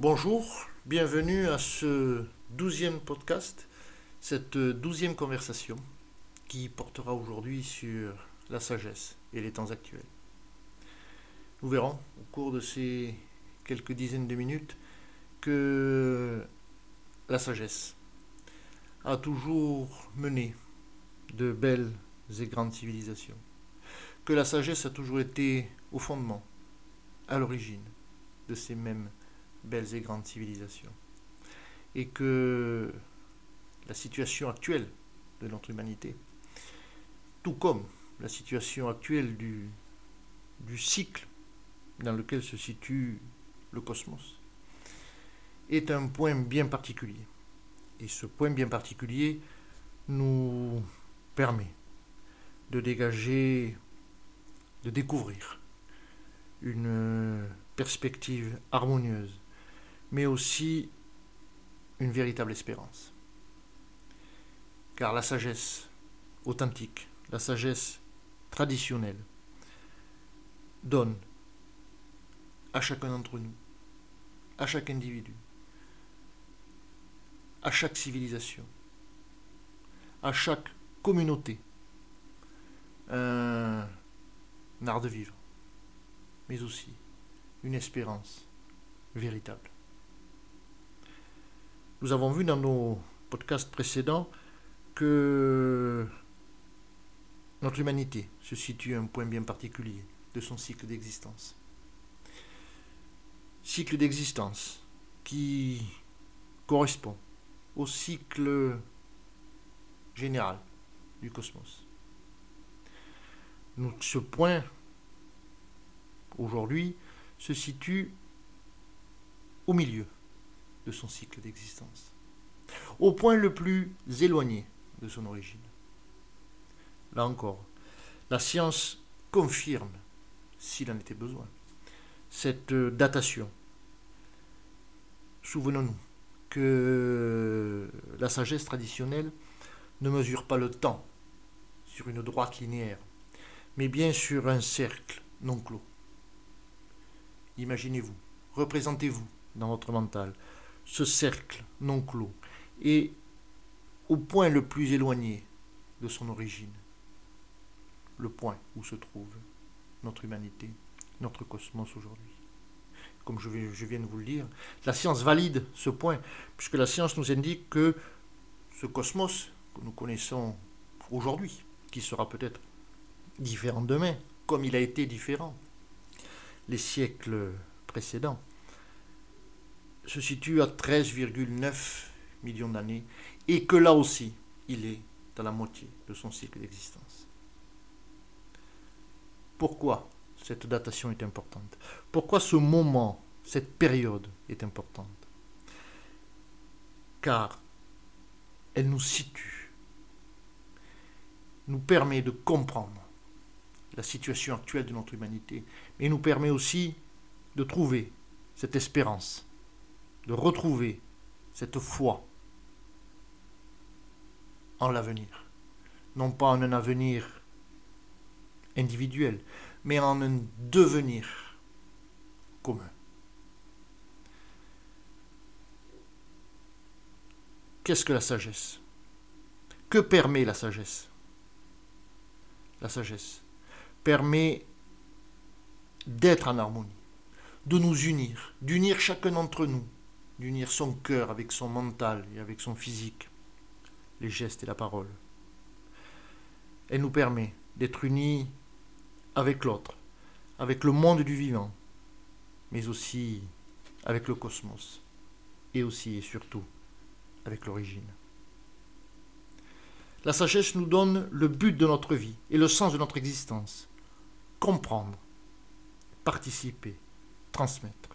Bonjour, bienvenue à ce douzième podcast, cette douzième conversation qui portera aujourd'hui sur la sagesse et les temps actuels. Nous verrons au cours de ces quelques dizaines de minutes que la sagesse a toujours mené de belles et grandes civilisations, que la sagesse a toujours été au fondement, à l'origine de ces mêmes belles et grandes civilisations, et que la situation actuelle de notre humanité, tout comme la situation actuelle du, cycle dans lequel se situe le cosmos, est un point bien particulier. Et ce point bien particulier nous permet de dégager, de découvrir une perspective harmonieuse, mais aussi une véritable espérance. Car la sagesse authentique, la sagesse traditionnelle, donne à chacun d'entre nous, à chaque individu, à chaque civilisation, à chaque communauté, un art de vivre, mais aussi une espérance véritable. Nous avons vu dans nos podcasts précédents que notre humanité se situe à un point bien particulier de son cycle d'existence cycle d'existence qui correspond au cycle général du cosmos. Ce point, aujourd'hui, se situe au milieu de son cycle d'existence, au point le plus éloigné de son origine. Là encore, la science confirme, s'il en était besoin, cette datation. Souvenons-nous que la sagesse traditionnelle ne mesure pas le temps sur une droite linéaire, mais bien sur un cercle non clos. Imaginez-vous, représentez-vous dans votre mental ce cercle non clos et au point le plus éloigné de son origine, le point où se trouve notre humanité notre cosmos aujourd'hui. Comme je, viens de vous le dire, la science valide ce point, puisque la science nous indique que ce cosmos que nous connaissons aujourd'hui, qui sera peut-être différent demain, comme il a été différent les siècles précédents, se situe à 13,9 millions d'années, et que là aussi, il est à la moitié de son cycle d'existence. Pourquoi cette datation est importante? Pourquoi ce moment, cette période est importante? Car elle nous situe, nous permet de comprendre la situation actuelle de notre humanité, mais nous permet aussi de trouver cette espérance, de retrouver cette foi en l'avenir. Non pas en un avenir individuel, mais en un devenir commun. Qu'est-ce que la sagesse? Que permet la sagesse? La sagesse permet d'être en harmonie, de nous unir, d'unir chacun d'entre nous, d'unir son cœur avec son mental et avec son physique, les gestes et la parole. Elle nous permet d'être unis avec l'autre, avec le monde du vivant, mais aussi avec le cosmos, et aussi et surtout avec l'origine. La sagesse nous donne le but de notre vie et le sens de notre existence. Comprendre, participer, transmettre.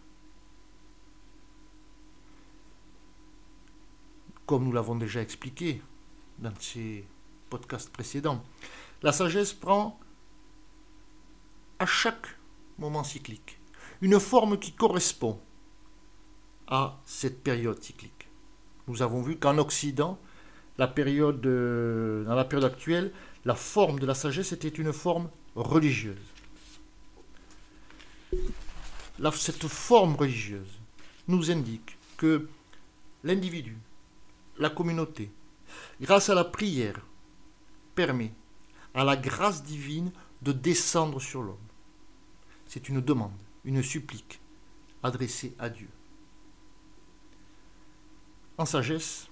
Comme nous l'avons déjà expliqué dans ces podcasts précédents, la sagesse prend à chaque moment cyclique, une forme qui correspond à cette période cyclique. Nous avons vu qu'en Occident, la période, euh, dans la période actuelle, la forme de la sagesse était une forme religieuse. cette forme religieuse nous indique que l'individu, la communauté, grâce à la prière, permet à la grâce divine de descendre sur l'homme. C'est une demande, une supplique adressée à Dieu. En sagesse,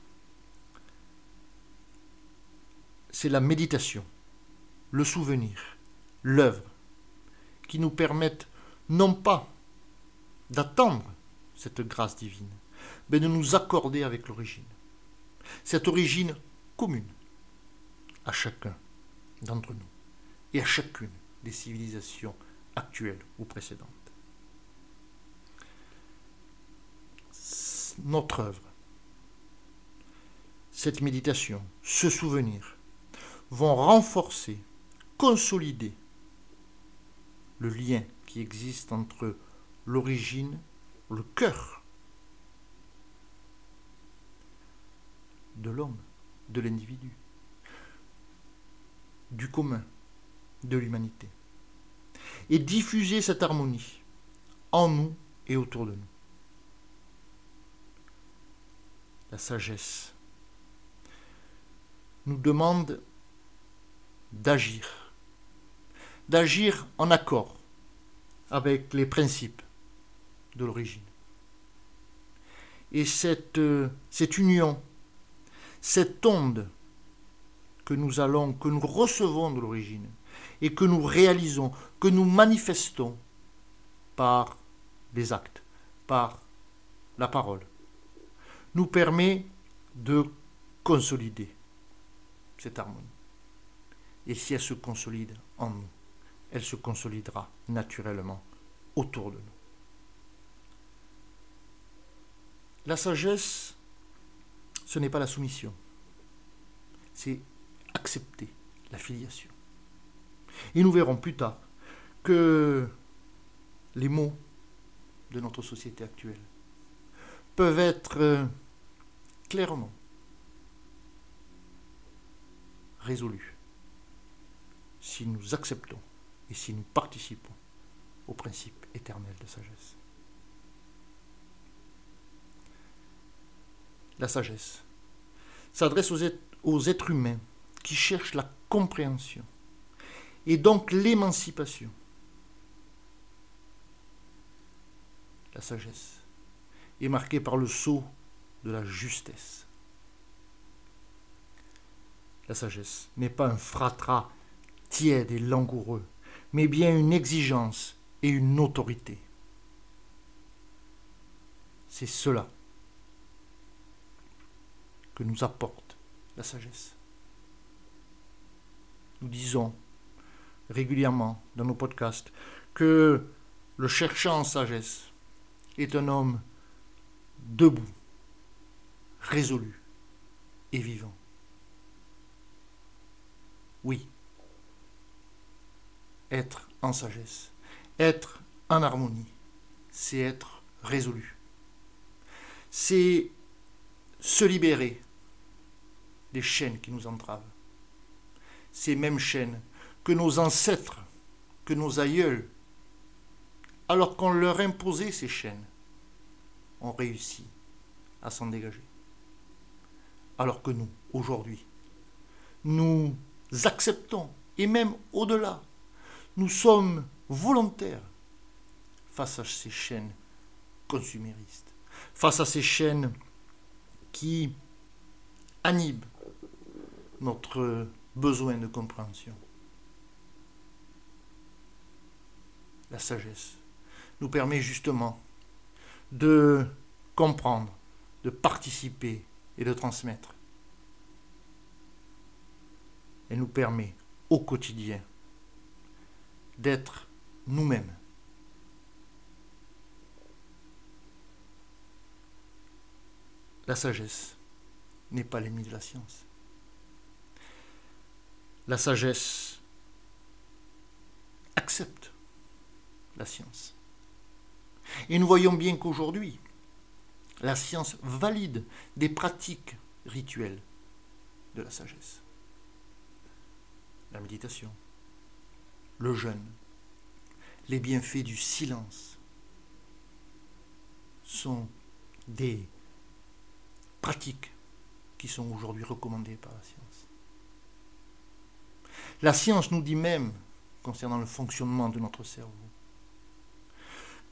c'est la méditation, le souvenir, l'œuvre, qui nous permettent non pas d'attendre cette grâce divine, mais de nous accorder avec l'origine. Cette origine commune à chacun d'entre nous et à chacune des civilisations actuelles ou précédentes. Notre œuvre, cette méditation, ce souvenir, vont renforcer, consolider le lien qui existe entre l'origine, le cœur de l'homme, de l'individu, du commun, de l'humanité, et diffuser cette harmonie en nous et autour de nous. La sagesse nous demande d'agir, d'agir en accord avec les principes de l'origine. Et cette, euh, union, cette onde que nous allons, que nous recevons de l'origine, et que nous réalisons, que nous manifestons par des actes, par la parole, nous permet de consolider cette harmonie. Et si elle se consolide en nous, elle se consolidera naturellement autour de nous. La sagesse, ce n'est pas la soumission, c'est accepter la filiation. Et nous verrons plus tard que les mots de notre société actuelle peuvent être euh, clairement résolus si nous acceptons et si nous participons au principe éternel de sagesse. La sagesse s'adresse aux, êtres humains qui cherchent la compréhension et donc l'émancipation. La sagesse est marquée par le sceau de la justesse. La sagesse n'est pas un fratras tiède et langoureux, mais bien une exigence et une autorité. C'est cela que nous apporte la sagesse. Nous disons régulièrement dans nos podcasts que le cherchant en sagesse est un homme debout, résolu et vivant. Oui, être en sagesse, être en harmonie, c'est être résolu. C'est se libérer des chaînes qui nous entravent. Ces mêmes chaînes que nos ancêtres, que nos aïeuls, alors qu'on leur imposait ces chaînes, ont réussi à s'en dégager. Alors que nous, aujourd'hui, nous acceptons, et même au-delà, nous sommes volontaires face à ces chaînes consuméristes, face à ces chaînes qui inhibent notre besoin de compréhension. la sagesse, nous permet justement de comprendre, de participer et de transmettre. Elle nous permet au quotidien d'être nous-mêmes. La sagesse n'est pas l'ennemi de la science. La sagesse accepte la science. Et nous voyons bien qu'aujourd'hui, la science valide des pratiques rituelles de la sagesse. La méditation, le jeûne, les bienfaits du silence sont des pratiques qui sont aujourd'hui recommandées par la science. La science nous dit même, concernant le fonctionnement de notre cerveau,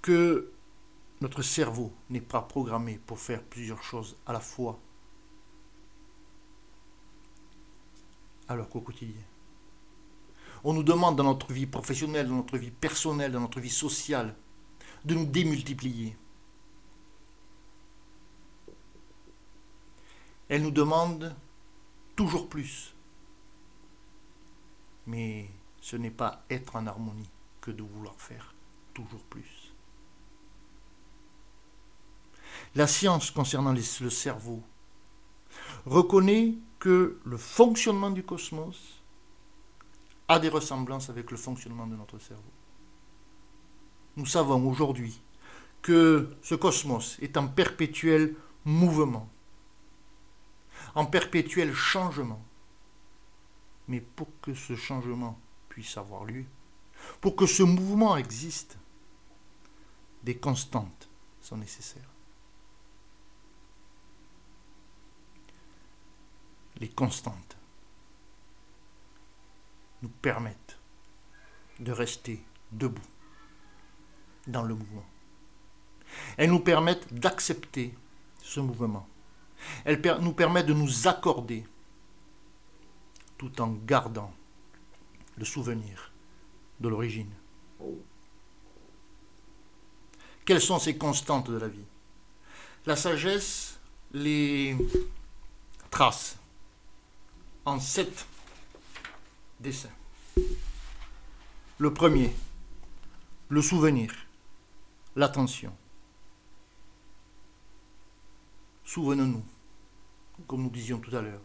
que notre cerveau n'est pas programmé pour faire plusieurs choses à la fois, alors qu'au quotidien. On nous demande dans notre vie professionnelle, dans notre vie personnelle, dans notre vie sociale, de nous démultiplier. Elle nous demande toujours plus. Mais ce n'est pas être en harmonie que de vouloir faire toujours plus. La science concernant le cerveau reconnaît que le fonctionnement du cosmos a des ressemblances avec le fonctionnement de notre cerveau. Nous savons aujourd'hui que ce cosmos est en perpétuel mouvement, en perpétuel changement. Mais pour que ce changement puisse avoir lieu, pour que ce mouvement existe, des constantes sont nécessaires. Les constantes nous permettent de rester debout dans le mouvement. Elles nous permettent d'accepter ce mouvement. Elles nous permettent de nous accorder tout en gardant le souvenir de l'origine. Quelles sont ces constantes de la vie? La sagesse les trace en sept dessins. Le premier, le souvenir, l'attention. Souvenons-nous, comme nous disions tout à l'heure,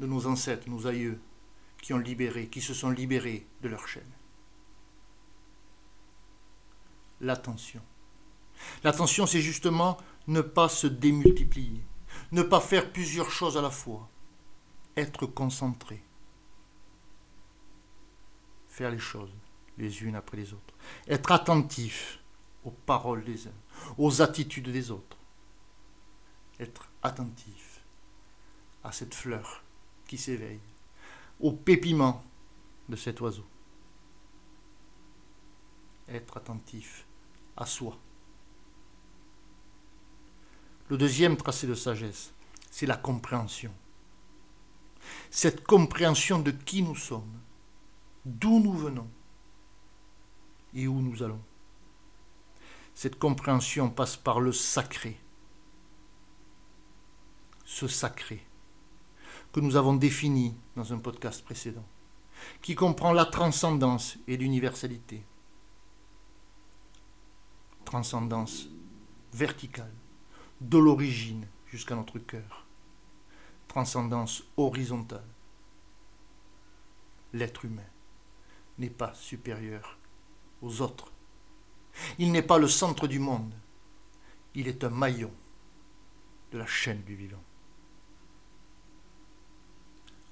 de nos ancêtres, nos aïeux, qui ont libéré, qui se sont libérés de leur chaîne. L'attention. L'attention, c'est justement ne pas se démultiplier, ne pas faire plusieurs choses à la fois, être concentré, faire les choses les unes après les autres, être attentif aux paroles des uns, aux attitudes des autres, être attentif à cette fleur qui s'éveille, au pépiment de cet oiseau. Être attentif à soi. Le deuxième tracé de sagesse, c'est la compréhension. Cette compréhension de qui nous sommes, d'où nous venons et où nous allons. Cette compréhension passe par le sacré. Ce sacré que nous avons défini dans un podcast précédent, qui comprend la transcendance et l'universalité. Transcendance verticale, de l'origine jusqu'à notre cœur. Transcendance horizontale. L'être humain n'est pas supérieur aux autres. Il n'est pas le centre du monde. Il est un maillon de la chaîne du vivant.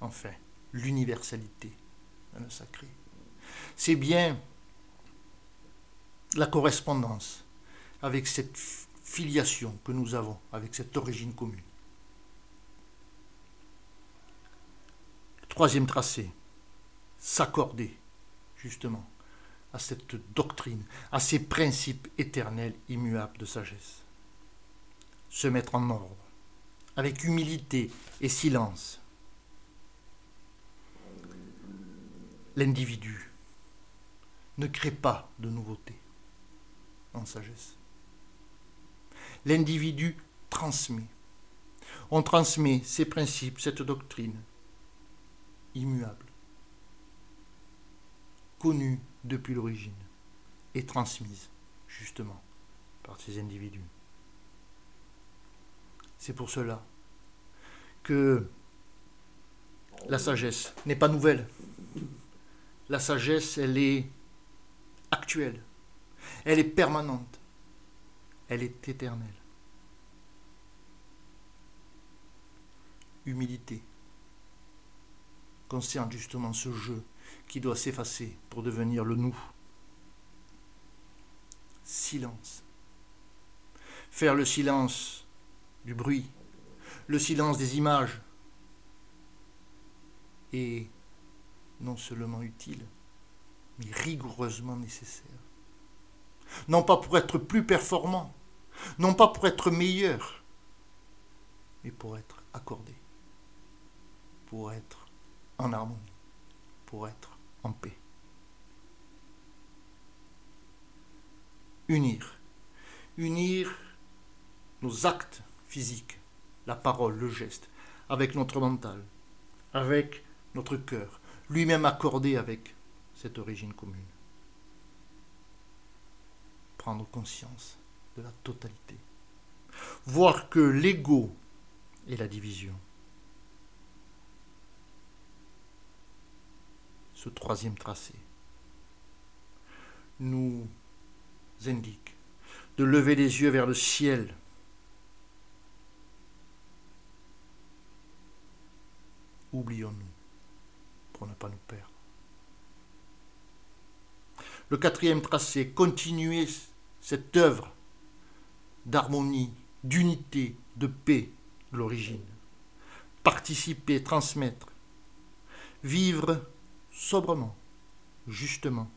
Enfin, l'universalité dans le sacré. C'est bien la correspondance avec cette filiation que nous avons, avec cette origine commune. troisième tracé, s'accorder, justement, à cette doctrine, à ces principes éternels immuables de sagesse. Se mettre en ordre, avec humilité et silence, l'individu ne crée pas de nouveautés en sagesse. L'individu transmet. On transmet ces principes, cette doctrine immuable, connue depuis l'origine et transmise justement par ces individus. C'est pour cela que la sagesse n'est pas nouvelle. La sagesse, elle est actuelle, elle est permanente, elle est éternelle. Humilité concerne justement ce jeu qui doit s'effacer pour devenir le nous. Silence. faire le silence du bruit, le silence des images est non seulement utile, mais rigoureusement nécessaire. Non pas pour être plus performant, non pas pour être meilleur, mais pour être accordé, pour être en harmonie, pour être en paix. Unir. Unir nos actes physiques, la parole, le geste, avec notre mental, avec notre cœur, lui-même accordé avec cette origine commune. Prendre conscience de la totalité. Voir que l'ego est la division. Ce troisième tracé nous indique de lever les yeux vers le ciel. Oublions-nous pour ne pas nous perdre. Le quatrième tracé, continuer cette œuvre d'harmonie, d'unité, de paix de l'origine. Participer, transmettre. Vivre sobrement, justement.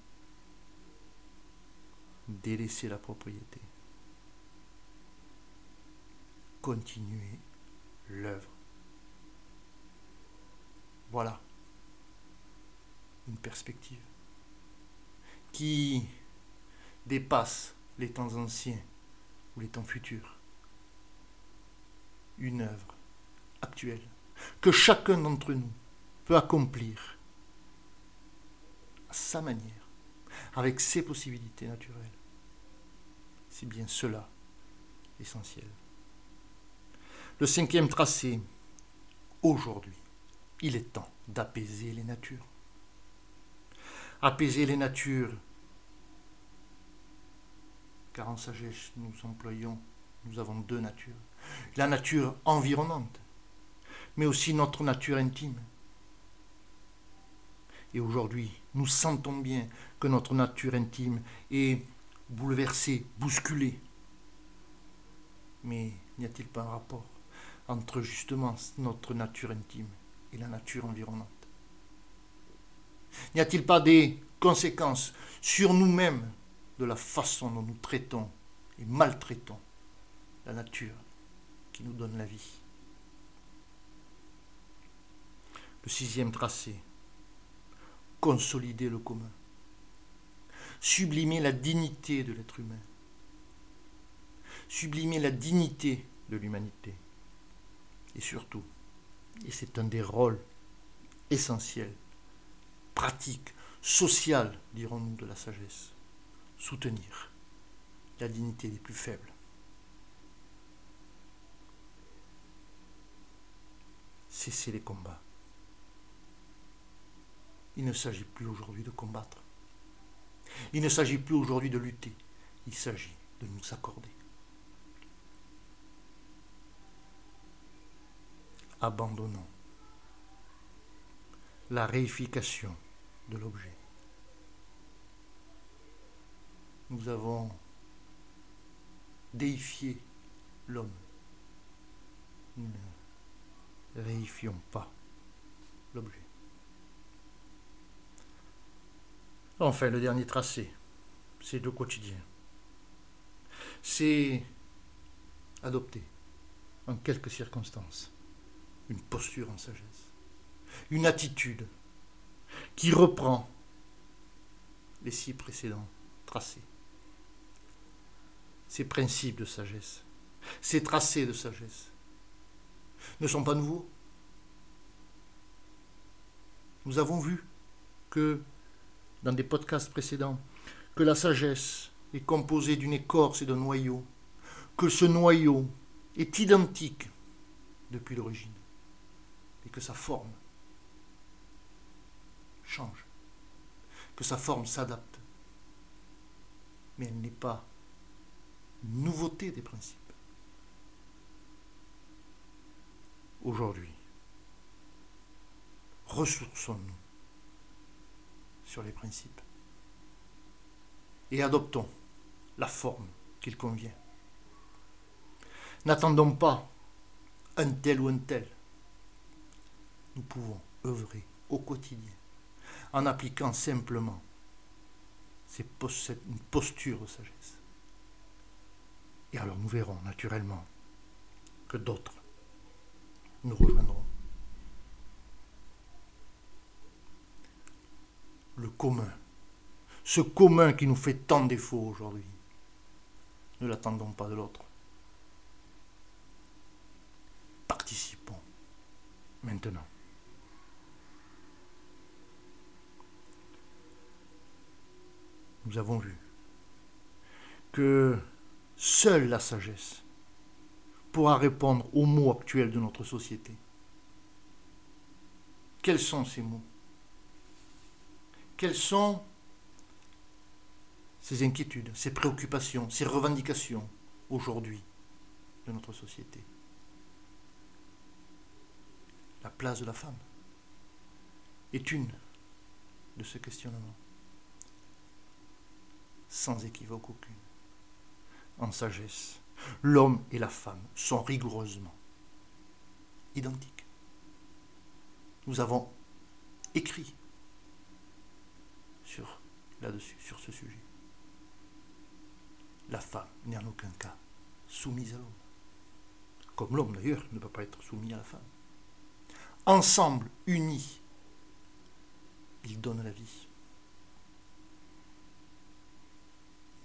Délaisser la propriété. Continuer l'œuvre. Voilà une perspective qui dépasse les temps anciens ou les temps futurs. Une œuvre actuelle que chacun d'entre nous peut accomplir à sa manière, avec ses possibilités naturelles. C'est bien cela l'essentiel. Le cinquième tracé, aujourd'hui, il est temps d'apaiser les natures apaiser les natures. Car en sagesse, nous employons, nous avons deux natures. La nature environnante, mais aussi notre nature intime. Et aujourd'hui, nous sentons bien que notre nature intime est bouleversée, bousculée. Mais n'y a-t-il pas un rapport entre justement notre nature intime et la nature environnante? N'y a-t-il pas des conséquences sur nous-mêmes de la façon dont nous traitons et maltraitons la nature qui nous donne la vie? Le sixième tracé, consolider le commun, sublimer la dignité de l'être humain, sublimer la dignité de l'humanité. Et surtout, et c'est un des rôles essentiels pratique, sociale, dirons-nous, de la sagesse. Soutenir la dignité des plus faibles. Cesser les combats. Il ne s'agit plus aujourd'hui de combattre. Il ne s'agit plus aujourd'hui de lutter. Il s'agit de nous accorder. Abandonnons la réification de l'objet. Nous avons déifié l'homme. Nous ne réifions pas l'objet. Enfin, le dernier tracé, c'est le quotidien. C'est adopter, en quelques circonstances, une posture en sagesse, une attitude qui reprend les six précédents tracés. Ces principes de sagesse, ces tracés de sagesse ne sont pas nouveaux. Nous avons vu que, dans des podcasts précédents, que la sagesse est composée d'une écorce et d'un noyau, que ce noyau est identique depuis l'origine, et que sa forme change, que sa forme s'adapte. Mais elle n'est pas nouveauté des principes. Aujourd'hui, ressourçons-nous sur les principes et adoptons la forme qu'il convient. N'attendons pas un tel ou un tel. Nous pouvons œuvrer au quotidien en appliquant simplement cette posture de sagesse. Et alors nous verrons naturellement que d'autres nous rejoindront. Le commun, ce commun qui nous fait tant défaut aujourd'hui, ne l'attendons pas de l'autre. Participons maintenant. Nous avons vu que seule la sagesse pourra répondre aux mots actuels de notre société. Quels sont ces mots Quelles sont ces inquiétudes, ces préoccupations, ces revendications aujourd'hui de notre société? La place de la femme est une de ces questionnements, sans équivoque aucune, en sagesse l'homme et la femme sont rigoureusement identiques. Nous avons écrit sur là-dessus, sur ce sujet. La femme n'est en aucun cas soumise à l'homme. Comme l'homme d'ailleurs ne peut pas être soumis à la femme. Ensemble, unis, ils donnent la vie.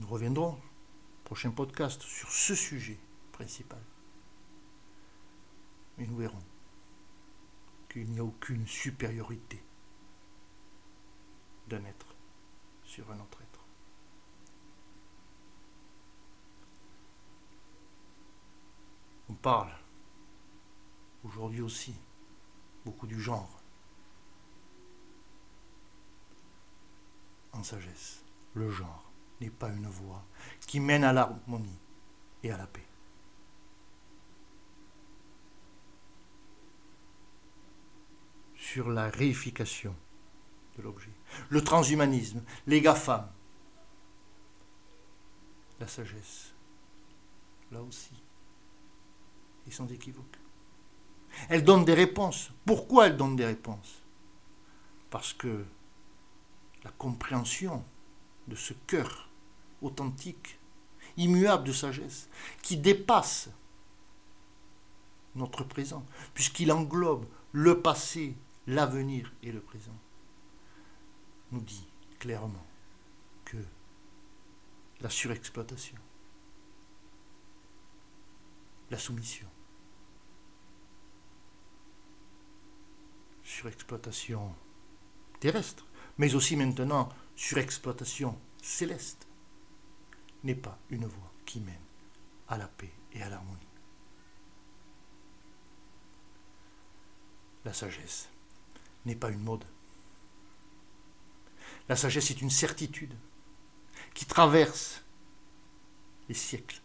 Nous reviendrons prochain podcast sur ce sujet principal. Mais nous verrons qu'il n'y a aucune supériorité d'un être sur un autre être. On parle aujourd'hui aussi beaucoup du genre en sagesse, le genre n'est pas une voie qui mène à l'harmonie et à la paix. Sur la réification de l'objet, le transhumanisme, les GAFAM, la sagesse, là aussi, et sans équivoque. Elle donne des réponses. Pourquoi elle donne des réponses? Parce que la compréhension de ce cœur authentique, immuable de sagesse, qui dépasse notre présent, puisqu'il englobe le passé, l'avenir et le présent, nous dit clairement que la surexploitation, la soumission, surexploitation terrestre, mais aussi maintenant surexploitation céleste, n'est pas une voie qui mène à la paix et à l'harmonie. La sagesse n'est pas une mode. La sagesse est une certitude qui traverse les siècles,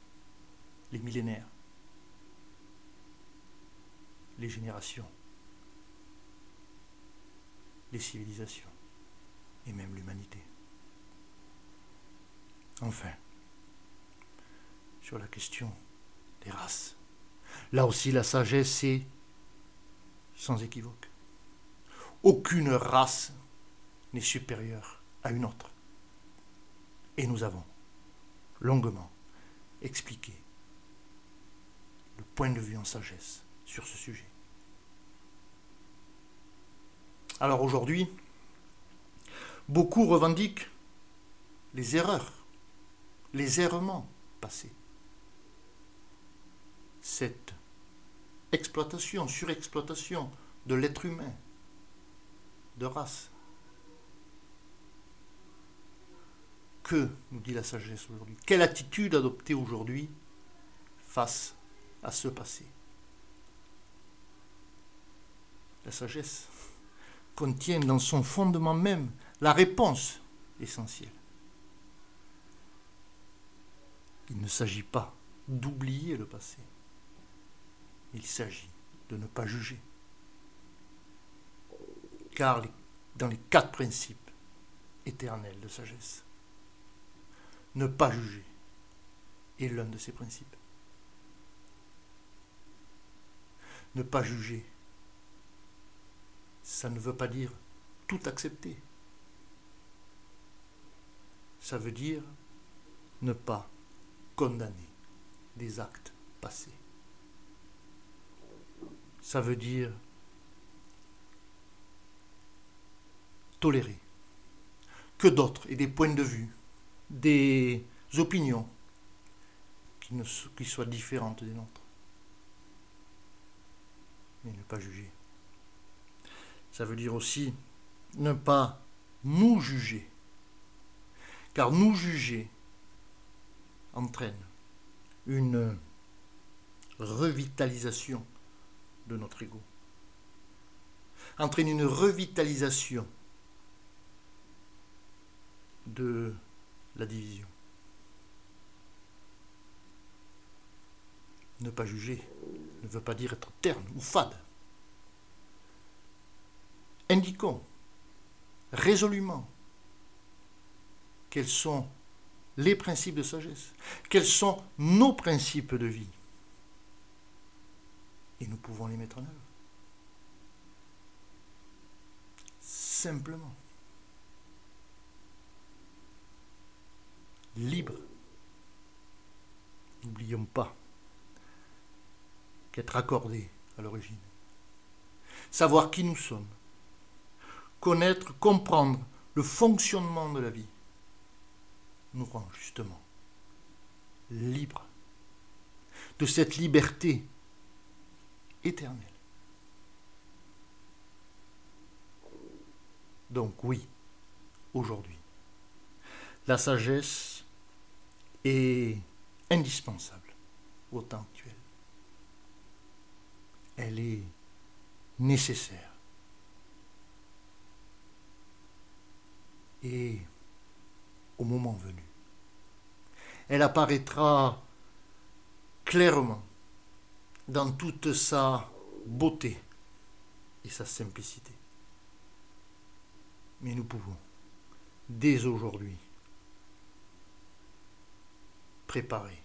les millénaires, les générations, les civilisations et même l'humanité. Enfin, sur la question des races. Là aussi, la sagesse est sans équivoque. Aucune race n'est supérieure à une autre. Et nous avons longuement expliqué le point de vue en sagesse sur ce sujet. Alors aujourd'hui, beaucoup revendiquent les erreurs, les errements passés cette exploitation, surexploitation de l'être humain, de race. Que nous dit la sagesse aujourd'hui Quelle attitude adopter aujourd'hui face à ce passé La sagesse contient dans son fondement même la réponse essentielle. Il ne s'agit pas d'oublier le passé. Il s'agit de ne pas juger. Car dans les quatre principes éternels de sagesse, ne pas juger est l'un de ces principes. Ne pas juger. Ça ne veut pas dire tout accepter. Ça veut dire ne pas condamner des actes passés. Ça veut dire tolérer que d'autres aient des points de vue, des opinions qui, soient différentes des nôtres. Mais ne pas juger. Ça veut dire aussi ne pas nous juger. Car nous juger entraîne une revitalisation de notre ego. Entraîne une revitalisation de la division. Ne pas juger ne veut pas dire être terne ou fade. Indiquons résolument quels sont les principes de sagesse, quels sont nos principes de vie. Et nous pouvons les mettre en œuvre. Simplement. Libre. N'oublions pas qu'être accordé à l'origine. Savoir qui nous sommes. Connaître, comprendre le fonctionnement de la vie nous rend justement libres de cette liberté éternelle. Donc oui, aujourd'hui, la sagesse est indispensable au temps actuel. Elle est nécessaire. Et au moment venu. Elle apparaîtra clairement dans toute sa beauté et sa simplicité. Mais nous pouvons, dès aujourd'hui, préparer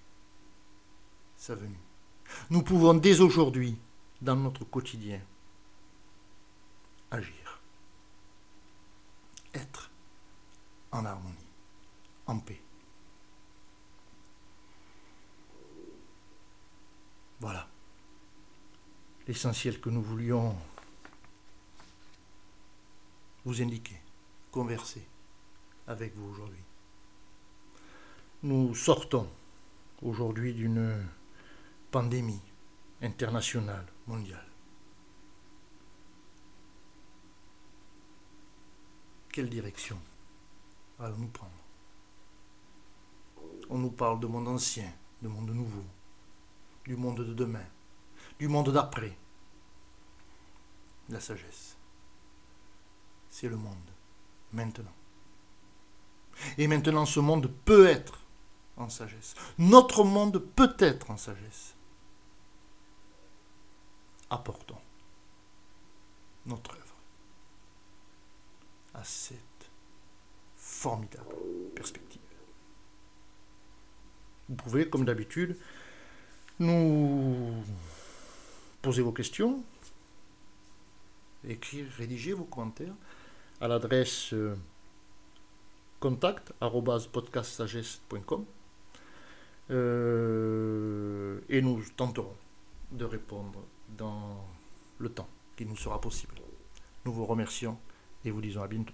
sa venue. Nous pouvons dès aujourd'hui, dans notre quotidien, agir, être en harmonie en paix. Voilà l'essentiel que nous voulions vous indiquer, converser avec vous aujourd'hui. Nous sortons aujourd'hui d'une pandémie internationale, mondiale. Quelle direction allons-nous prendre? On nous parle de monde ancien, de monde nouveau, du monde de demain, du monde d'après. La sagesse, c'est le monde, maintenant. Et maintenant, ce monde peut être en sagesse. Notre monde peut être en sagesse. Apportons notre œuvre à cette formidable perspective. Vous pouvez, comme d'habitude, nous poser vos questions, écrire, rédiger vos commentaires à l'adresse euh, contact.podcastsagesse.com euh, et nous tenterons de répondre dans le temps qui nous sera possible. Nous vous remercions et vous disons à bientôt.